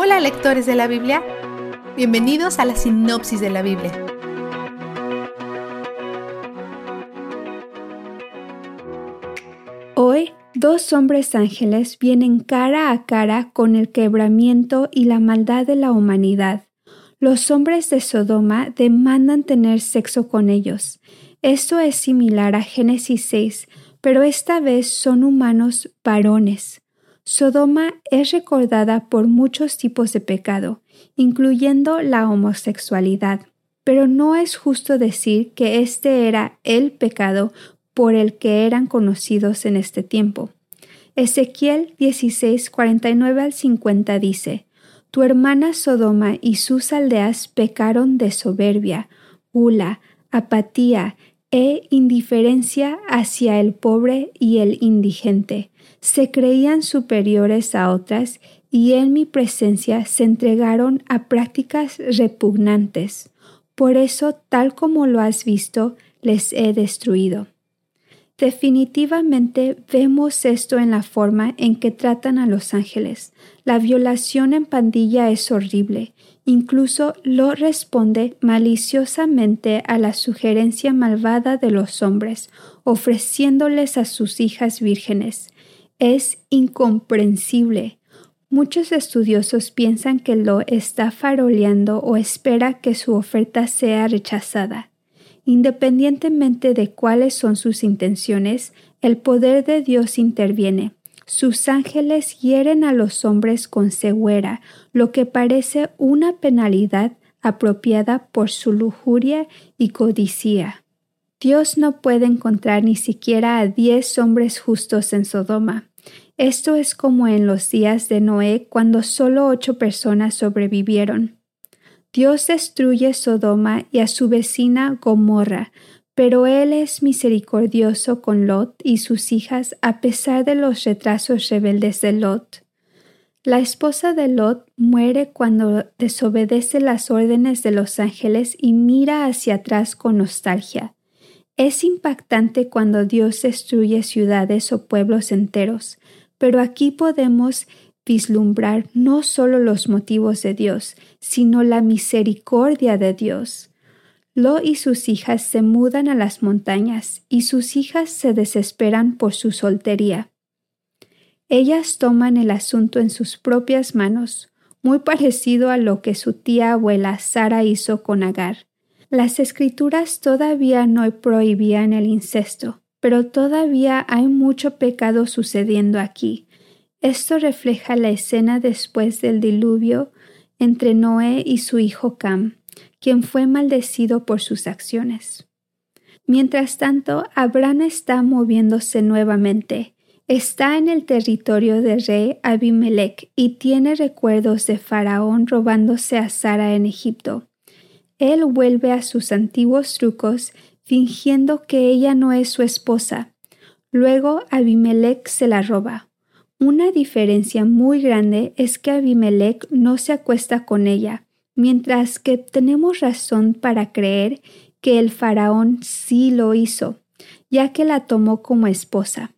Hola lectores de la Biblia, bienvenidos a la sinopsis de la Biblia. Hoy, dos hombres ángeles vienen cara a cara con el quebramiento y la maldad de la humanidad. Los hombres de Sodoma demandan tener sexo con ellos. Esto es similar a Génesis 6, pero esta vez son humanos varones. Sodoma es recordada por muchos tipos de pecado, incluyendo la homosexualidad, pero no es justo decir que este era el pecado por el que eran conocidos en este tiempo. Ezequiel 16, 49 al 50 dice, Tu hermana Sodoma y sus aldeas pecaron de soberbia, gula, apatía e indiferencia hacia el pobre y el indigente se creían superiores a otras y en mi presencia se entregaron a prácticas repugnantes. Por eso, tal como lo has visto, les he destruido. Definitivamente vemos esto en la forma en que tratan a los ángeles. La violación en pandilla es horrible. Incluso lo responde maliciosamente a la sugerencia malvada de los hombres, ofreciéndoles a sus hijas vírgenes es incomprensible. Muchos estudiosos piensan que lo está faroleando o espera que su oferta sea rechazada. Independientemente de cuáles son sus intenciones, el poder de Dios interviene. Sus ángeles hieren a los hombres con ceguera, lo que parece una penalidad apropiada por su lujuria y codicia. Dios no puede encontrar ni siquiera a diez hombres justos en Sodoma. Esto es como en los días de Noé cuando solo ocho personas sobrevivieron. Dios destruye Sodoma y a su vecina Gomorra, pero Él es misericordioso con Lot y sus hijas a pesar de los retrasos rebeldes de Lot. La esposa de Lot muere cuando desobedece las órdenes de los ángeles y mira hacia atrás con nostalgia. Es impactante cuando Dios destruye ciudades o pueblos enteros, pero aquí podemos vislumbrar no solo los motivos de Dios, sino la misericordia de Dios. Lo y sus hijas se mudan a las montañas y sus hijas se desesperan por su soltería. Ellas toman el asunto en sus propias manos, muy parecido a lo que su tía abuela Sara hizo con Agar. Las escrituras todavía no prohibían el incesto, pero todavía hay mucho pecado sucediendo aquí. Esto refleja la escena después del diluvio entre Noé y su hijo Cam, quien fue maldecido por sus acciones. Mientras tanto, Abraham está moviéndose nuevamente. Está en el territorio del rey Abimelech y tiene recuerdos de Faraón robándose a Sara en Egipto. Él vuelve a sus antiguos trucos fingiendo que ella no es su esposa. Luego Abimelech se la roba. Una diferencia muy grande es que Abimelech no se acuesta con ella, mientras que tenemos razón para creer que el faraón sí lo hizo, ya que la tomó como esposa.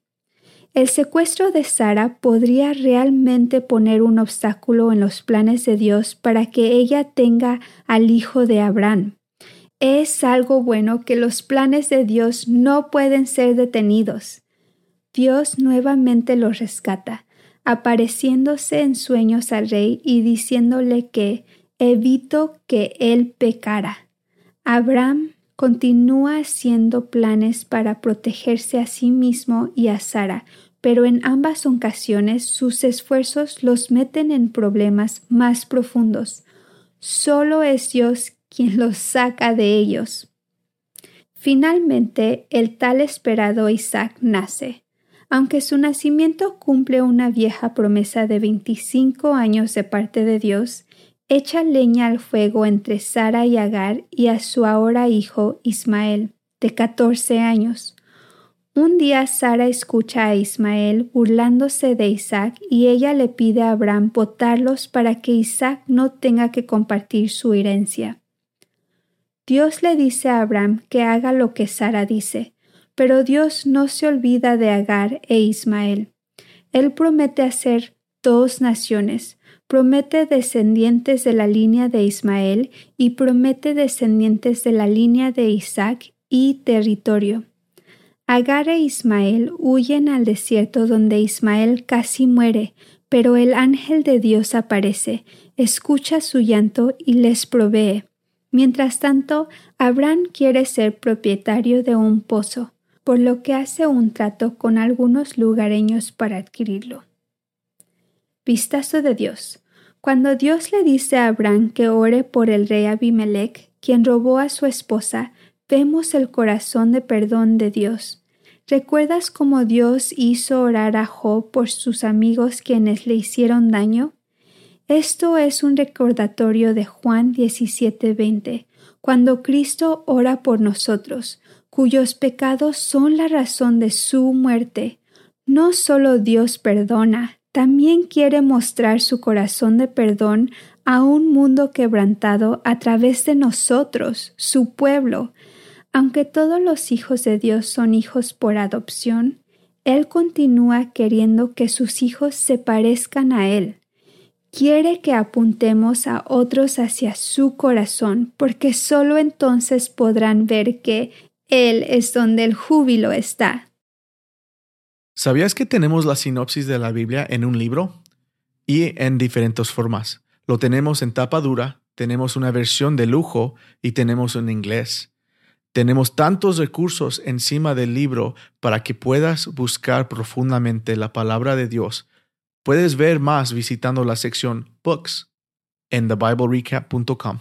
El secuestro de Sara podría realmente poner un obstáculo en los planes de Dios para que ella tenga al hijo de Abraham. Es algo bueno que los planes de Dios no pueden ser detenidos. Dios nuevamente los rescata, apareciéndose en sueños al rey y diciéndole que evito que él pecara. Abraham continúa haciendo planes para protegerse a sí mismo y a Sara, pero en ambas ocasiones sus esfuerzos los meten en problemas más profundos. Solo es Dios quien los saca de ellos. Finalmente, el tal esperado Isaac nace. Aunque su nacimiento cumple una vieja promesa de veinticinco años de parte de Dios, echa leña al fuego entre Sara y Agar y a su ahora hijo Ismael, de catorce años. Un día Sara escucha a Ismael burlándose de Isaac y ella le pide a Abraham botarlos para que Isaac no tenga que compartir su herencia. Dios le dice a Abraham que haga lo que Sara dice, pero Dios no se olvida de Agar e Ismael. Él promete hacer dos naciones, promete descendientes de la línea de Ismael y promete descendientes de la línea de Isaac y territorio. Agar e Ismael huyen al desierto donde Ismael casi muere, pero el ángel de Dios aparece, escucha su llanto y les provee. Mientras tanto, Abraham quiere ser propietario de un pozo, por lo que hace un trato con algunos lugareños para adquirirlo. Vistazo de Dios. Cuando Dios le dice a Abraham que ore por el rey Abimelech, quien robó a su esposa, vemos el corazón de perdón de Dios. ¿Recuerdas cómo Dios hizo orar a Job por sus amigos quienes le hicieron daño? Esto es un recordatorio de Juan 17:20, cuando Cristo ora por nosotros, cuyos pecados son la razón de su muerte. No solo Dios perdona, también quiere mostrar su corazón de perdón a un mundo quebrantado a través de nosotros, su pueblo. Aunque todos los hijos de Dios son hijos por adopción, Él continúa queriendo que sus hijos se parezcan a Él. Quiere que apuntemos a otros hacia su corazón, porque sólo entonces podrán ver que Él es donde el júbilo está. ¿Sabías que tenemos la sinopsis de la Biblia en un libro? Y en diferentes formas. Lo tenemos en tapa dura, tenemos una versión de lujo y tenemos en inglés. Tenemos tantos recursos encima del libro para que puedas buscar profundamente la palabra de Dios. Puedes ver más visitando la sección Books en thebiblerecap.com.